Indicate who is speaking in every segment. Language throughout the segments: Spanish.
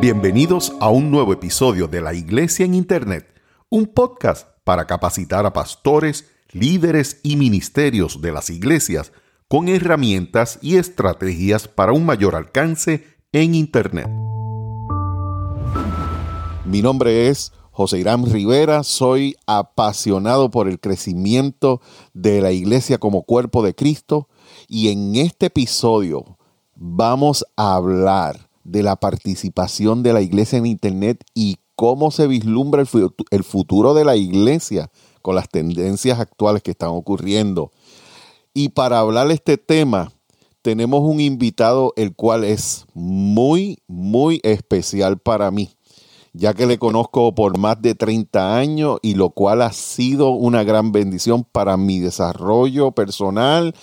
Speaker 1: Bienvenidos a un nuevo episodio de La Iglesia en Internet, un podcast para capacitar a pastores, líderes y ministerios de las iglesias con herramientas y estrategias para un mayor alcance en Internet. Mi nombre es José Irán Rivera, soy apasionado por el crecimiento de la iglesia como cuerpo de Cristo y en este episodio vamos a hablar de la participación de la iglesia en Internet y cómo se vislumbra el futuro de la iglesia con las tendencias actuales que están ocurriendo. Y para hablar de este tema, tenemos un invitado el cual es muy, muy especial para mí, ya que le conozco por más de 30 años y lo cual ha sido una gran bendición para mi desarrollo personal,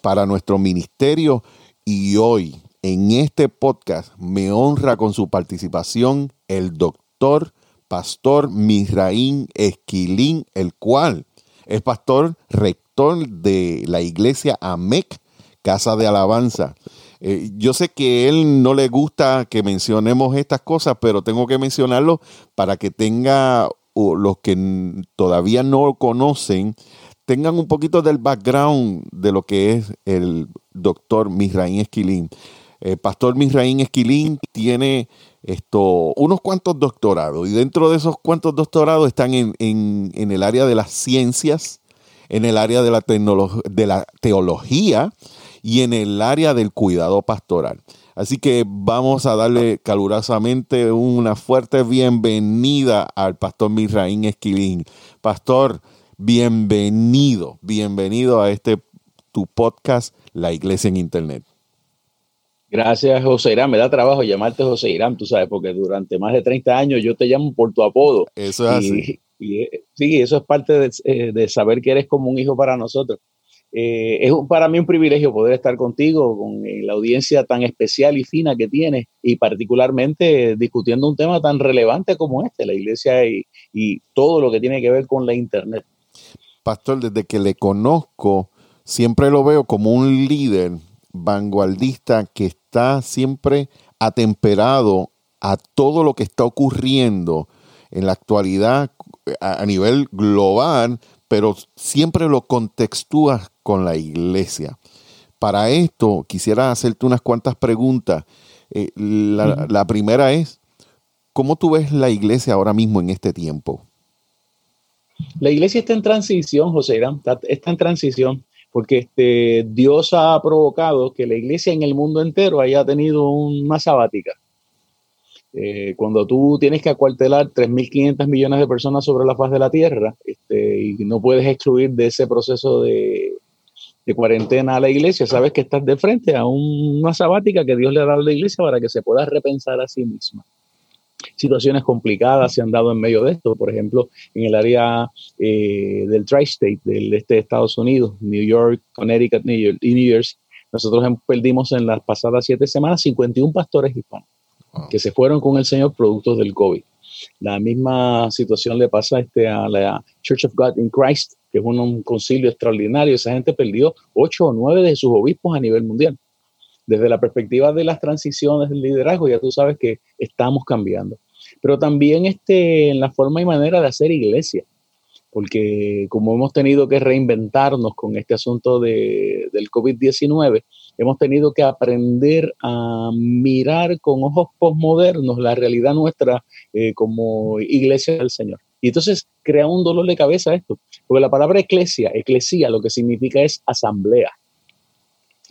Speaker 1: para nuestro ministerio. Y hoy en este podcast me honra con su participación el doctor Pastor Misraín Esquilín, el cual es pastor rector de la iglesia AMEC, Casa de Alabanza. Eh, yo sé que él no le gusta que mencionemos estas cosas, pero tengo que mencionarlo para que tenga los que todavía no lo conocen, tengan un poquito del background de lo que es el doctor Misraín Esquilín. Eh, Pastor Misraín Esquilín tiene esto, unos cuantos doctorados y dentro de esos cuantos doctorados están en, el área de las ciencias, en el área de la, de la teología y en el área del cuidado pastoral. Así que vamos a darle calurosamente una fuerte bienvenida al pastor Misraín Esquilín. Pastor, bienvenido, bienvenido a este tu podcast, La Iglesia en Internet.
Speaker 2: Gracias, José Irán. Me da trabajo llamarte José Irán, tú sabes, porque durante más de 30 años yo te llamo por tu apodo.
Speaker 1: Eso es así.
Speaker 2: Eh, sí, eso es parte eh, de, saber que eres como un hijo para nosotros. Eh, es para mí un privilegio poder estar contigo, con la audiencia tan especial y fina que tienes, y particularmente discutiendo un tema tan relevante como este, la iglesia y, y todo lo que tiene que ver con la Internet.
Speaker 1: Pastor, desde que le conozco, siempre lo veo como un líder vanguardista que está siempre atemperado a todo lo que está ocurriendo en la actualidad a, nivel global, pero siempre lo contextúa con la iglesia. Para esto quisiera hacerte unas cuantas preguntas. Eh, la, la, primera es, ¿cómo tú ves la iglesia ahora mismo en este tiempo?
Speaker 2: La iglesia está en transición, José Irán, está en transición porque este, Dios ha provocado que la iglesia en el mundo entero haya tenido una sabática. Eh, cuando tú tienes que acuartelar 3.500 millones de personas sobre la faz de la tierra este, y no puedes excluir de ese proceso de, de, cuarentena a la iglesia, sabes que estás de frente a una sabática que Dios le dado a la iglesia para que se pueda repensar a sí misma situaciones complicadas se han dado en medio de esto. Por ejemplo, en el área eh, del tri-state, del este de Estados Unidos, New York, Connecticut New York, y New Jersey, nosotros perdimos en las pasadas siete semanas 51 pastores hispanos que se fueron con el Señor productos del COVID. La misma situación le pasa este, a la Church of God in Christ, que es un, concilio extraordinario. Esa gente perdió ocho o nueve de sus obispos a nivel mundial. Desde la perspectiva de las transiciones del liderazgo, ya tú sabes que estamos cambiando. Pero también este, en la forma y manera de hacer iglesia, porque como hemos tenido que reinventarnos con este asunto de, del COVID-19, hemos tenido que aprender a mirar con ojos postmodernos la realidad nuestra eh, como iglesia del Señor. Y entonces crea un dolor de cabeza esto, porque la palabra eclesia, eclesia, lo que significa es asamblea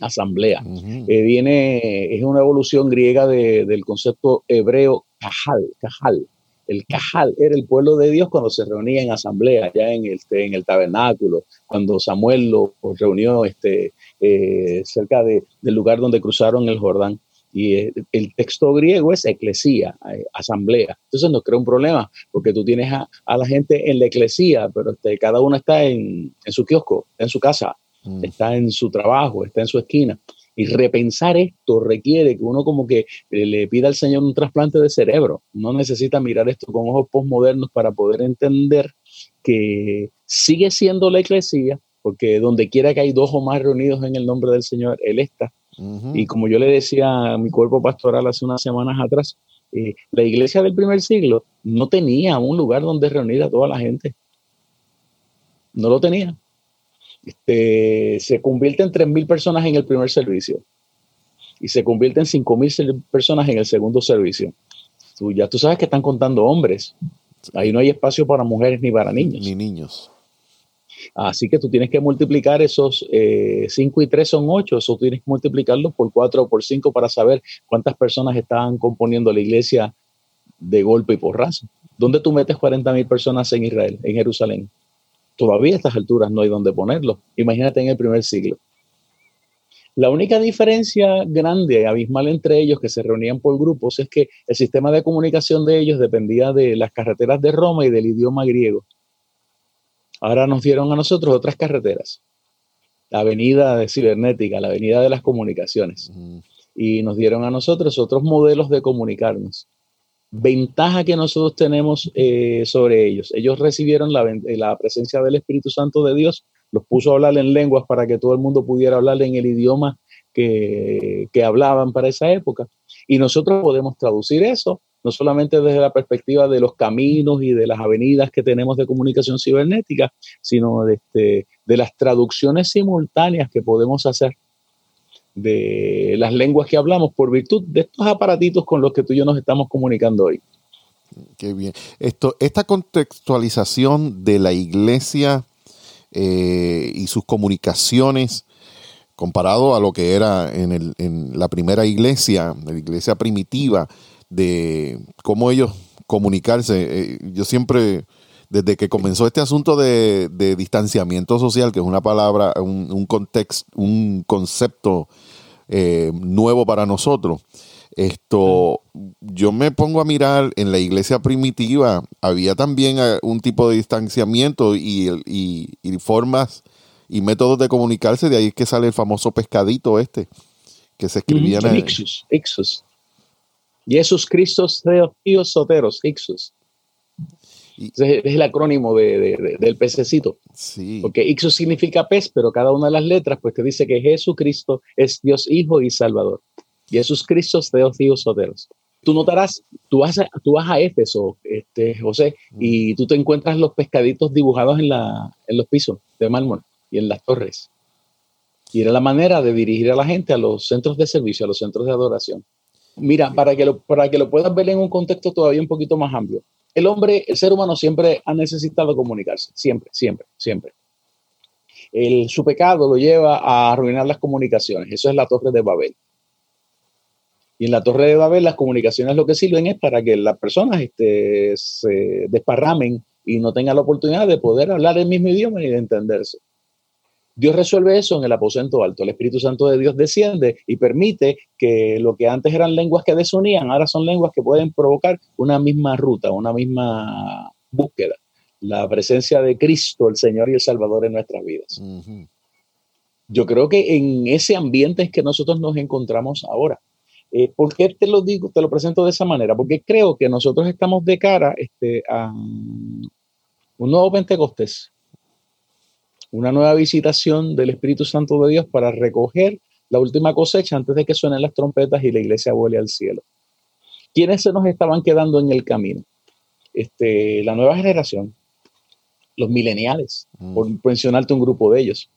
Speaker 2: asamblea. Eh, viene, es una evolución griega del concepto hebreo cajal, cajal. El cajal era el pueblo de Dios cuando se reunía en asamblea, ya en el, en el tabernáculo, cuando Samuel lo reunió este, eh, cerca de, del lugar donde cruzaron el Jordán. Y eh, el texto griego es eclesía, asamblea. Entonces nos crea un problema, porque tú tienes a, la gente en la eclesía, pero este, cada uno está en, en su kiosco, en su casa, Mm. está en su trabajo, está en su esquina. Y repensar esto requiere que uno como que le pida al Señor un trasplante de cerebro. No necesita mirar esto con ojos postmodernos para poder entender que sigue siendo la iglesia, porque donde quiera que hay dos o más reunidos en el nombre del Señor, Él está. Y como yo le decía a mi cuerpo pastoral hace unas semanas atrás, eh, la iglesia del primer siglo no tenía un lugar donde reunir a toda la gente. No lo tenía. Este, se convierte en 3.000 personas en el primer servicio y se convierte en 5.000 personas en el segundo servicio. Tú, ya tú sabes que están contando hombres. Ahí no hay espacio para mujeres ni para niños.
Speaker 1: Ni niños.
Speaker 2: Así que tú tienes que multiplicar esos 5 eh, y 3 son 8, eso tienes que multiplicarlos por 4 o por 5 para saber cuántas personas estaban componiendo la iglesia de golpe y porrazo. ¿Dónde tú metes 40 mil personas en Israel, en Jerusalén? Todavía a estas alturas no hay dónde ponerlo. Imagínate en el primer siglo. La única diferencia grande, abismal entre ellos, que se reunían por grupos, es que el sistema de comunicación de ellos dependía de las carreteras de Roma y del idioma griego. Ahora nos dieron a nosotros otras carreteras. La avenida de cibernética, la avenida de las comunicaciones. Y nos dieron a nosotros otros modelos de comunicarnos. Ventaja que nosotros tenemos eh, sobre ellos. Ellos recibieron la, presencia del Espíritu Santo de Dios, los puso a hablar en lenguas para que todo el mundo pudiera hablar en el idioma que, hablaban para esa época. Y nosotros podemos traducir eso no solamente desde la perspectiva de los caminos y de las avenidas que tenemos de comunicación cibernética, sino de, este, de las traducciones simultáneas que podemos hacer de las lenguas que hablamos por virtud de estos aparatitos con los que tú y yo nos estamos comunicando hoy.
Speaker 1: Qué bien. Esto, esta contextualización de la iglesia eh, y sus comunicaciones comparado a lo que era en, el, en la primera iglesia, la iglesia primitiva, de cómo ellos comunicarse. Eh, yo siempre, desde que comenzó este asunto de, distanciamiento social, que es una palabra, un, contexto, un concepto eh, nuevo para nosotros, esto, yo me pongo a mirar en la iglesia primitiva, había también eh, un tipo de distanciamiento y, y, formas y métodos de comunicarse, de ahí es que sale el famoso pescadito este, que se escribía en...
Speaker 2: Ixus, Ixus. Jesús Cristo Theos Soteros, Ixus. Es el acrónimo del pececito.
Speaker 1: Sí.
Speaker 2: Porque Ixus significa pez, pero cada una de las letras pues te dice que Jesucristo es Dios Hijo y Salvador. Jesús Cristo Theos Dios Soteros. Tú notarás, tú vas a, tú vas a Éfeso, este, José, y tú te encuentras los pescaditos dibujados en, la, en los pisos de mármol y en las torres. Y era la manera de dirigir a la gente a los centros de servicio, a los centros de adoración. Mira, para que, lo, para que lo puedas ver en un contexto todavía un poquito más amplio. El hombre, el ser humano siempre ha necesitado comunicarse, siempre, siempre, siempre. El, su pecado lo lleva a arruinar las comunicaciones. Eso es la torre de Babel. Y en la torre de Babel las comunicaciones lo que sirven es para que las personas este, se desparramen y no tengan la oportunidad de poder hablar el mismo idioma y de entenderse. Dios resuelve eso en el aposento alto. El Espíritu Santo de Dios desciende y permite que lo que antes eran lenguas que desunían, ahora son lenguas que pueden provocar una misma ruta, una misma búsqueda. La presencia de Cristo, el Señor y el Salvador en nuestras vidas. Yo creo que en ese ambiente es que nosotros nos encontramos ahora. Eh, ¿Por qué te lo digo, te lo presento de esa manera? Porque creo que nosotros estamos de cara este, a un nuevo Pentecostés una nueva visitación del Espíritu Santo de Dios para recoger la última cosecha antes de que suenen las trompetas y la iglesia vuele al cielo. ¿Quiénes se nos estaban quedando en el camino? Este, la nueva generación, los mileniales, mm. por mencionarte un grupo de ellos.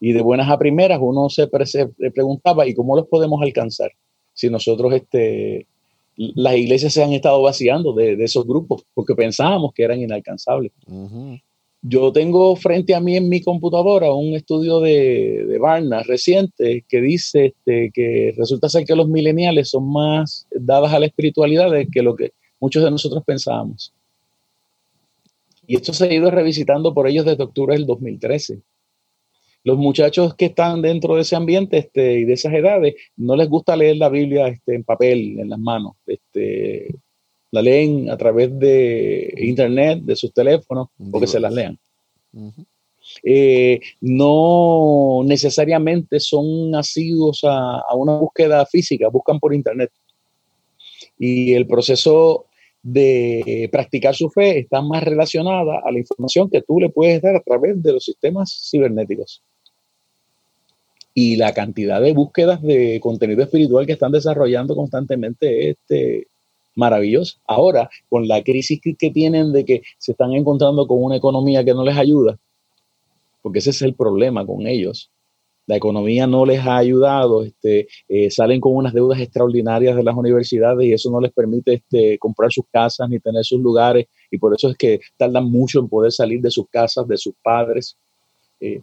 Speaker 2: Y de buenas a primeras uno se, preguntaba, ¿y cómo los podemos alcanzar? Si nosotros, este, las iglesias se han estado vaciando de, esos grupos, porque pensábamos que eran inalcanzables. Yo tengo frente a mí en mi computadora un estudio de, de Barna reciente que dice este, que resulta ser que los millennials son más dadas a la espiritualidad de que lo que muchos de nosotros pensábamos. Y esto se ha ido revisitando por ellos desde octubre del 2013. Los muchachos que están dentro de ese ambiente este, y de esas edades no les gusta leer la Biblia este, en papel, en las manos. Este, la leen a través de internet, de sus teléfonos, o que se las lean. Eh, no necesariamente son nacidos a, una búsqueda física, buscan por internet. Y el proceso de practicar su fe está más relacionada a la información que tú le puedes dar a través de los sistemas cibernéticos. y la cantidad de búsquedas de contenido espiritual que están desarrollando constantemente es este, maravillosa. Ahora, con la crisis que tienen de que se están encontrando con una economía que no les ayuda, porque ese es el problema con ellos. La economía no les ha ayudado, este, eh, salen con unas deudas extraordinarias de las universidades y eso no les permite este, comprar sus casas ni tener sus lugares y por eso es que tardan mucho en poder salir de sus casas, de sus padres. Eh,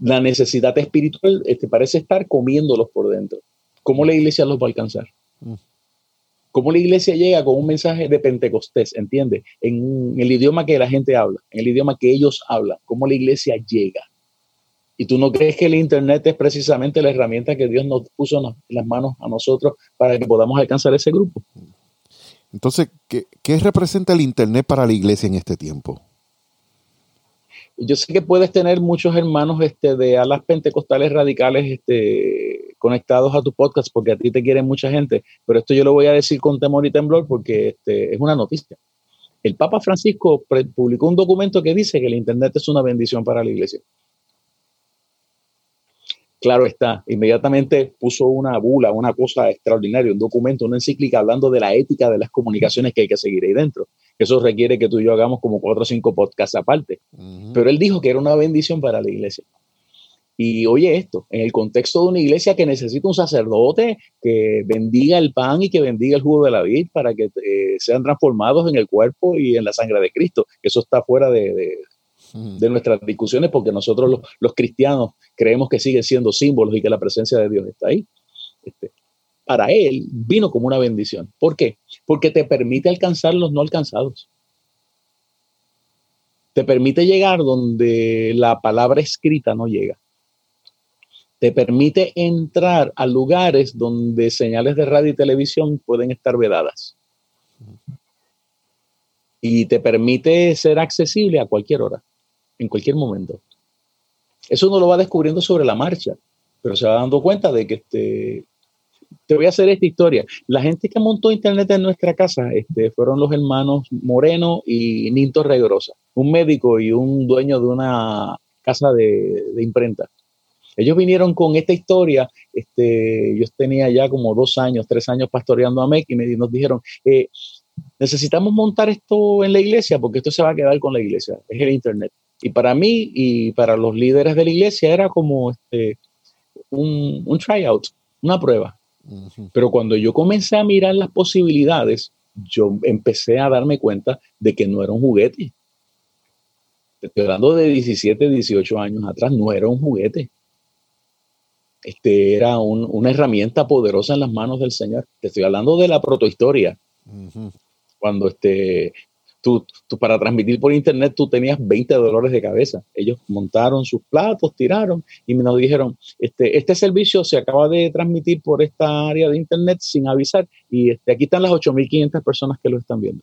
Speaker 2: la necesidad espiritual este, parece estar comiéndolos por dentro. ¿Cómo la iglesia los va a alcanzar? Mm. ¿Cómo la iglesia llega con un mensaje de Pentecostés? ¿Entiendes? En el idioma que la gente habla, en el idioma que ellos hablan. ¿Cómo la iglesia llega? ¿Y tú no crees que el Internet es precisamente la herramienta que Dios nos puso en las manos a nosotros para que podamos alcanzar ese grupo?
Speaker 1: Entonces, ¿qué, qué representa el Internet para la iglesia en este tiempo?
Speaker 2: yo sé que puedes tener muchos hermanos este, de alas pentecostales radicales este, conectados a tu podcast porque a ti te quiere mucha gente, pero esto yo lo voy a decir con temor y temblor porque este, es una noticia. El Papa Francisco publicó un documento que dice que el Internet es una bendición para la iglesia. Claro está, inmediatamente puso una bula, una cosa extraordinaria, un documento, una encíclica hablando de la ética de las comunicaciones que hay que seguir ahí dentro. Eso requiere que tú y yo hagamos como cuatro o cinco podcasts aparte. Pero él dijo que era una bendición para la iglesia. Y oye esto, en el contexto de una iglesia que necesita un sacerdote que bendiga el pan y que bendiga el jugo de la vid para que eh, sean transformados en el cuerpo y en la sangre de Cristo. Eso está fuera de, nuestras discusiones porque nosotros los, los, cristianos creemos que siguen siendo símbolos y que la presencia de Dios está ahí. Este, para él vino como una bendición. ¿Por qué? Porque te permite alcanzar los no alcanzados. Te permite llegar donde la palabra escrita no llega. Te permite entrar a lugares donde señales de radio y televisión pueden estar vedadas. Y te permite ser accesible a cualquier hora, en cualquier momento. Eso uno lo va descubriendo sobre la marcha, pero se va dando cuenta de que este, te voy a hacer esta historia. La gente que montó internet en nuestra casa este, fueron los hermanos Moreno y Ninto Regrosa, un médico y un dueño de una casa de, imprenta. Ellos vinieron con esta historia. Este, yo tenía ya como dos años, tres años pastoreando a MEC y me, nos dijeron, eh, necesitamos montar esto en la iglesia porque esto se va a quedar con la iglesia, es el Internet. Y para mí y para los líderes de la iglesia era como este, un, un tryout, una prueba. Pero cuando yo comencé a mirar las posibilidades, yo empecé a darme cuenta de que no era un juguete. estoy hablando de 17, 18 años atrás, no era un juguete. Este era una herramienta poderosa en las manos del Señor. Te estoy hablando de la protohistoria. Cuando este, tú, para transmitir por internet tú tenías 20 dolores de cabeza. Ellos montaron sus platos, tiraron y nos dijeron, este, este servicio se acaba de transmitir por esta área de internet sin avisar y este, aquí están las 8.500 personas que lo están viendo.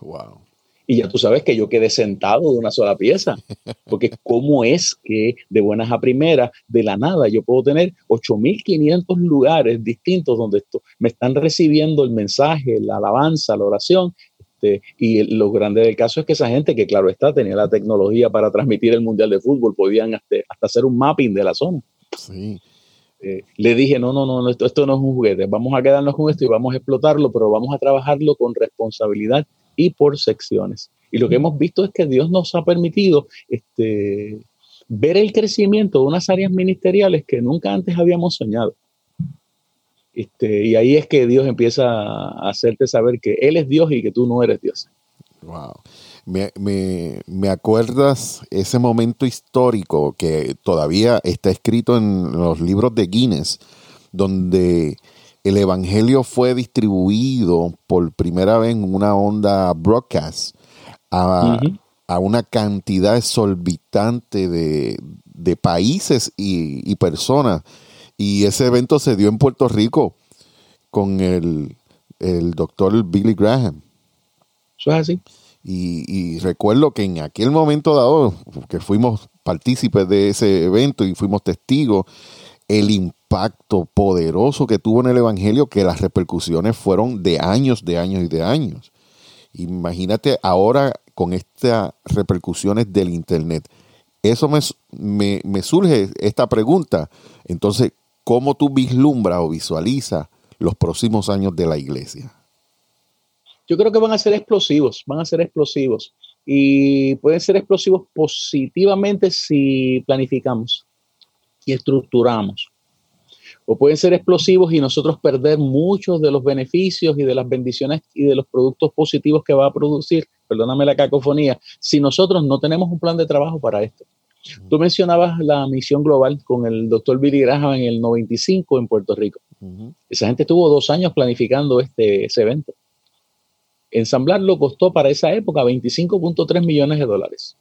Speaker 1: Wow.
Speaker 2: Y ya tú sabes que yo quedé sentado de una sola pieza, porque cómo es que de buenas a primeras, de la nada, yo puedo tener 8.500 lugares distintos donde esto, me están recibiendo el mensaje, la alabanza, la oración, este, y lo grande del caso es que esa gente que, claro está, tenía la tecnología para transmitir el Mundial de Fútbol, podían hasta, hacer un mapping de la zona. Eh, le dije, no, no, no, esto, esto no es un juguete, vamos a quedarnos con esto y vamos a explotarlo, pero vamos a trabajarlo con responsabilidad y por secciones. Y lo que hemos visto es que Dios nos ha permitido este, ver el crecimiento de unas áreas ministeriales que nunca antes habíamos soñado. Este, y ahí es que Dios empieza a hacerte saber que Él es Dios y que tú no eres Dios.
Speaker 1: Wow. Me, me, acuerdas ese momento histórico que todavía está escrito en los libros de Guinness, donde el Evangelio fue distribuido por primera vez en una onda broadcast a, una cantidad exorbitante de, de países y, y personas y ese evento se dio en Puerto Rico con el, doctor Billy Graham.
Speaker 2: Eso es así.
Speaker 1: Y, recuerdo que en aquel momento dado, que fuimos partícipes de ese evento y fuimos testigos, el impacto poderoso que tuvo en el Evangelio, que las repercusiones fueron de años, de años y de años. Imagínate ahora con estas repercusiones del Internet eso me, me, surge esta pregunta. Entonces, ¿cómo tú vislumbras o visualizas los próximos años de la iglesia?
Speaker 2: Yo creo que van a ser explosivos, van a ser explosivos. Y pueden ser explosivos positivamente si planificamos y estructuramos o pueden ser explosivos y nosotros perder muchos de los beneficios y de las bendiciones y de los productos positivos que va a producir, perdóname la cacofonía, si nosotros no tenemos un plan de trabajo para esto. Tú mencionabas la misión global con el doctor Billy Graham en el 95 en Puerto Rico. Esa gente estuvo dos años planificando este, ese evento. Ensamblarlo costó para esa época 25.3 millones de dólares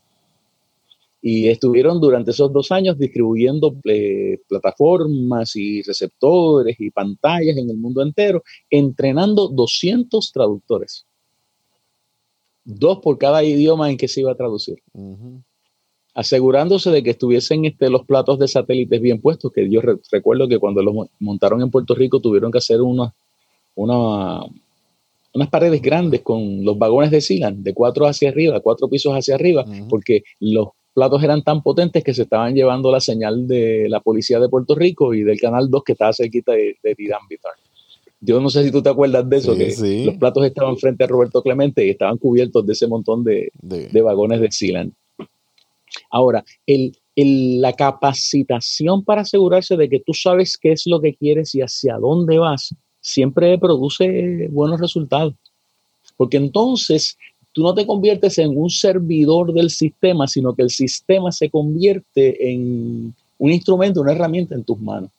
Speaker 2: y estuvieron durante esos dos años distribuyendo eh, plataformas y receptores y pantallas en el mundo entero, entrenando 200 traductores. Dos por cada idioma en que se iba a traducir. Asegurándose de que estuviesen este, los platos de satélites bien puestos, que yo recuerdo que cuando los montaron en Puerto Rico tuvieron que hacer una, una, unas paredes grandes con los vagones de Silan, de cuatro hacia arriba, cuatro pisos hacia arriba, porque los platos eran tan potentes que se estaban llevando la señal de la policía de Puerto Rico y del Canal 2 que estaba cerquita de, de Yo no sé si tú te acuerdas de eso, que los platos estaban frente a Roberto Clemente y estaban cubiertos de ese montón de, vagones de Sealand. Ahora, el, la capacitación para asegurarse de que tú sabes qué es lo que quieres y hacia dónde vas, siempre produce buenos resultados. Porque entonces tú no te conviertes en un servidor del sistema, sino que el sistema se convierte en un instrumento, una herramienta en tus manos.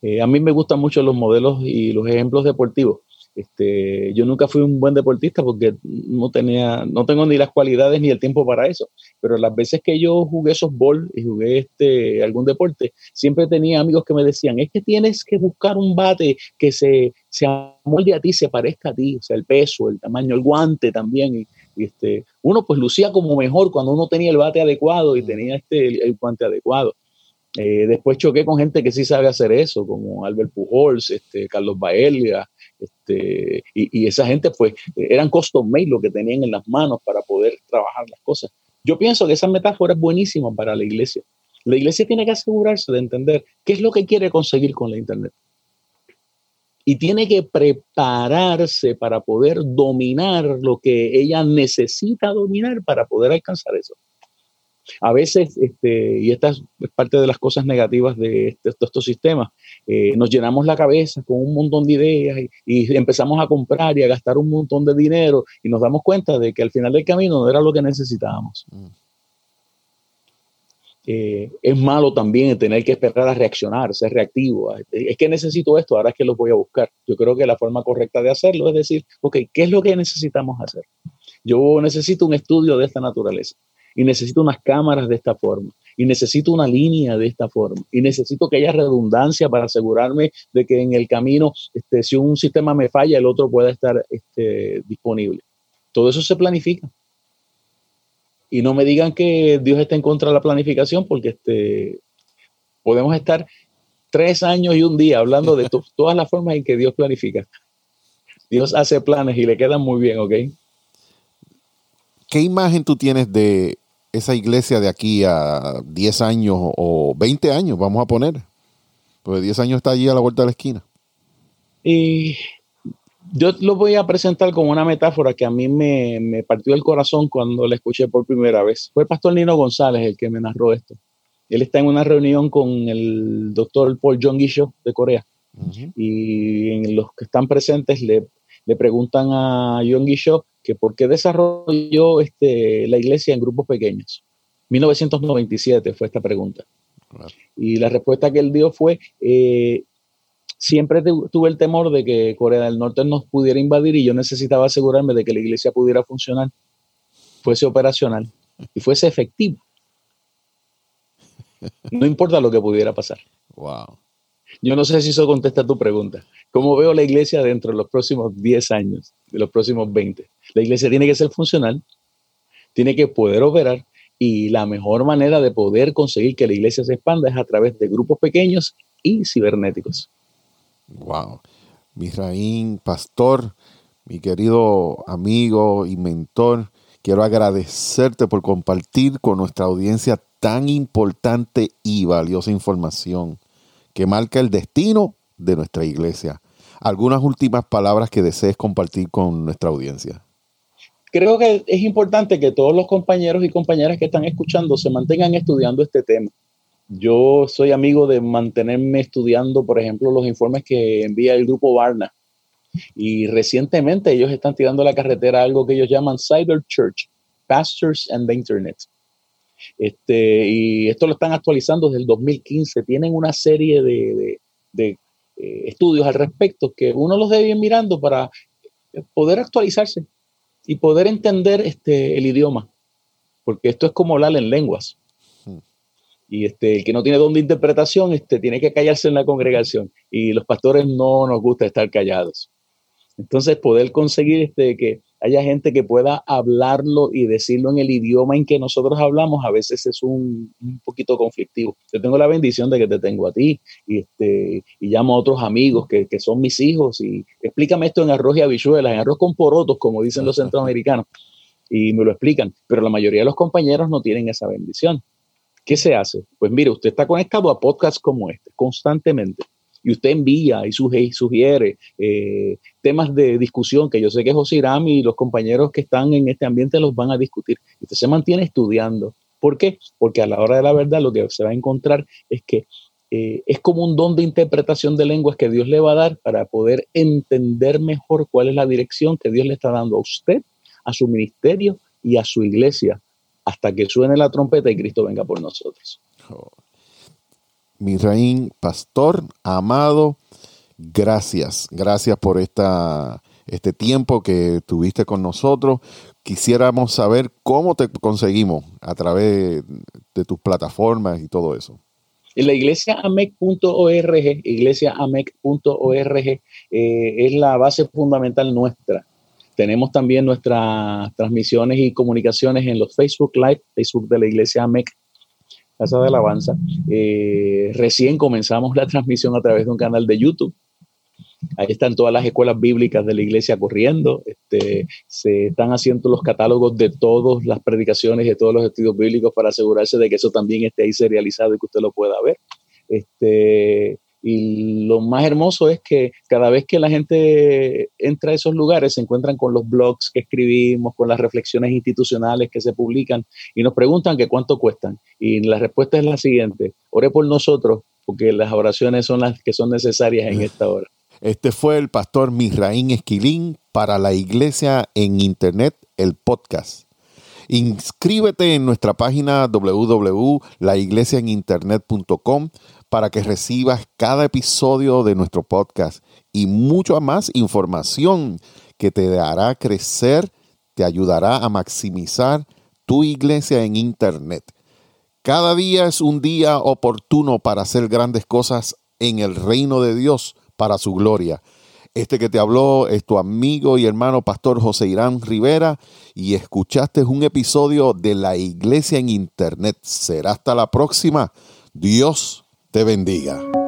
Speaker 2: Eh, a mí me gustan mucho los modelos y los ejemplos deportivos. Este, yo nunca fui un buen deportista porque no tenía, no tengo ni las cualidades ni el tiempo para eso. Pero las veces que yo jugué softball y jugué este, algún deporte, siempre tenía amigos que me decían, es que tienes que buscar un bate que se, se amolde a ti, se parezca a ti, o sea, el peso, el tamaño, el guante también. Y, este, uno pues lucía como mejor cuando uno tenía el bate adecuado y tenía este, el, guante adecuado. Eh, después choqué con gente que sí sabe hacer eso, como Albert Pujols, este, Carlos Baelga, este, y, esa gente, pues, eran custom made lo que tenían en las manos para poder trabajar las cosas. Yo pienso que esa metáfora es buenísima para la iglesia. La iglesia tiene que asegurarse de entender qué es lo que quiere conseguir con la Internet. Y tiene que prepararse para poder dominar lo que ella necesita dominar para poder alcanzar eso. A veces, este, y esta es parte de las cosas negativas de, este, estos sistemas, eh, nos llenamos la cabeza con un montón de ideas y, empezamos a comprar y a gastar un montón de dinero y nos damos cuenta de que al final del camino no era lo que necesitábamos. Mm. Eh, es malo también tener que esperar a reaccionar, ser reactivo. Es que necesito esto, ahora es que lo voy a buscar. Yo creo que la forma correcta de hacerlo es decir, ok, ¿qué es lo que necesitamos hacer? Yo necesito un estudio de esta naturaleza y necesito unas cámaras de esta forma, y necesito una línea de esta forma, y necesito que haya redundancia para asegurarme de que en el camino, este, si un sistema me falla, el otro pueda estar este, disponible. Todo eso se planifica. Y no me digan que Dios está en contra de la planificación, porque este, podemos estar tres años y un día hablando de todas las formas en que Dios planifica. Dios hace planes y le quedan muy bien, ¿ok?
Speaker 1: ¿Qué imagen tú tienes de esa iglesia de aquí a 10 años o 20 años, vamos a poner. Pues 10 años está allí a la vuelta de la esquina.
Speaker 2: Y yo lo voy a presentar como una metáfora que a mí me, partió el corazón cuando la escuché por primera vez. Fue el pastor Nino González el que me narró esto. Él está en una reunión con el doctor Paul John Guicho de Corea. Y en los que están presentes le, le preguntan a John Guicho que por qué desarrolló este, la iglesia en grupos pequeños. 1997 fue esta pregunta. Y la respuesta que él dio fue, eh, siempre tuve el temor de que Corea del Norte nos pudiera invadir y yo necesitaba asegurarme de que la iglesia pudiera funcionar, fuese operacional y fuese efectivo. No importa lo que pudiera pasar.
Speaker 1: Wow.
Speaker 2: Yo no sé si eso contesta tu pregunta. ¿Cómo veo la iglesia dentro de los próximos 10 años, de los próximos 20? La iglesia tiene que ser funcional, tiene que poder operar y la mejor manera de poder conseguir que la iglesia se expanda es a través de grupos pequeños y cibernéticos.
Speaker 1: Wow. Misraín, pastor, mi querido amigo y mentor, Quiero agradecerte por compartir con nuestra audiencia tan importante y valiosa información que marca el destino de nuestra iglesia. Algunas últimas palabras que desees compartir con nuestra audiencia.
Speaker 2: Creo que es importante que todos los compañeros y compañeras que están escuchando se mantengan estudiando este tema. Yo soy amigo de mantenerme estudiando, por ejemplo, los informes que envía el grupo Barna. Y recientemente ellos están tirando la carretera a algo que ellos llaman Cyber Church, Pastors and the Internet. Este, y esto lo están actualizando desde el 2015. Tienen una serie de, de, eh, estudios al respecto que uno los debe ir mirando para poder actualizarse y poder entender este, el idioma. Porque esto es como hablar en lenguas. Hmm. Y este, el que no tiene don de interpretación este, tiene que callarse en la congregación. Y los pastores no nos gusta estar callados. Entonces, poder conseguir este, que haya gente que pueda hablarlo y decirlo en el idioma en que nosotros hablamos, a veces es un, poquito conflictivo. Yo tengo la bendición de que te tengo a ti y, este, y llamo a otros amigos que, que son mis hijos y explícame esto en arroz y habichuelas, en arroz con porotos, como dicen los centroamericanos, y me lo explican, pero la mayoría de los compañeros no tienen esa bendición. ¿Qué se hace? Pues mire, usted está conectado a podcasts como este constantemente y usted envía y sugiere eh, temas de discusión que yo sé que José Irán y los compañeros que están en este ambiente los van a discutir. Usted se mantiene estudiando. ¿Por qué? Porque a la hora de la verdad lo que se va a encontrar es que eh, es como un don de interpretación de lenguas que Dios le va a dar para poder entender mejor cuál es la dirección que Dios le está dando a usted, a su ministerio y a su iglesia, hasta que suene la trompeta y Cristo venga por nosotros. Oh.
Speaker 1: Misraín, pastor, amado, gracias, gracias por esta, este tiempo que tuviste con nosotros. Quisiéramos saber cómo te conseguimos a través de tus plataformas y todo eso.
Speaker 2: En la iglesiaamec.org, iglesiaamec.org eh, es la base fundamental nuestra. Tenemos también nuestras transmisiones y comunicaciones en los Facebook Live, Facebook de la Iglesia AMEC Casa de Alabanza. Eh, recién comenzamos la transmisión a través de un canal de YouTube. Ahí están todas las escuelas bíblicas de la iglesia corriendo. Este, se están haciendo los catálogos de todas las predicaciones y de todos los estudios bíblicos para asegurarse de que eso también esté ahí serializado y que usted lo pueda ver. Este, y lo más hermoso es que cada vez que la gente entra a esos lugares se encuentran con los blogs que escribimos, con las reflexiones institucionales que se publican y nos preguntan que cuánto cuestan. Y la respuesta es la siguiente, ore por nosotros porque las oraciones son las que son necesarias en esta hora.
Speaker 1: Este fue el pastor Misraín Esquilín para la iglesia en internet, el podcast. Inscríbete en nuestra página www.laiglesiaeninternet.com para que recibas cada episodio de nuestro podcast y mucho más información que te hará crecer, te ayudará a maximizar tu iglesia en Internet. Cada día es un día oportuno para hacer grandes cosas en el reino de Dios para su gloria. Este que te habló es tu amigo y hermano pastor José Irán Rivera y escuchaste un episodio de la iglesia en internet. Será hasta la próxima. Dios te bendiga.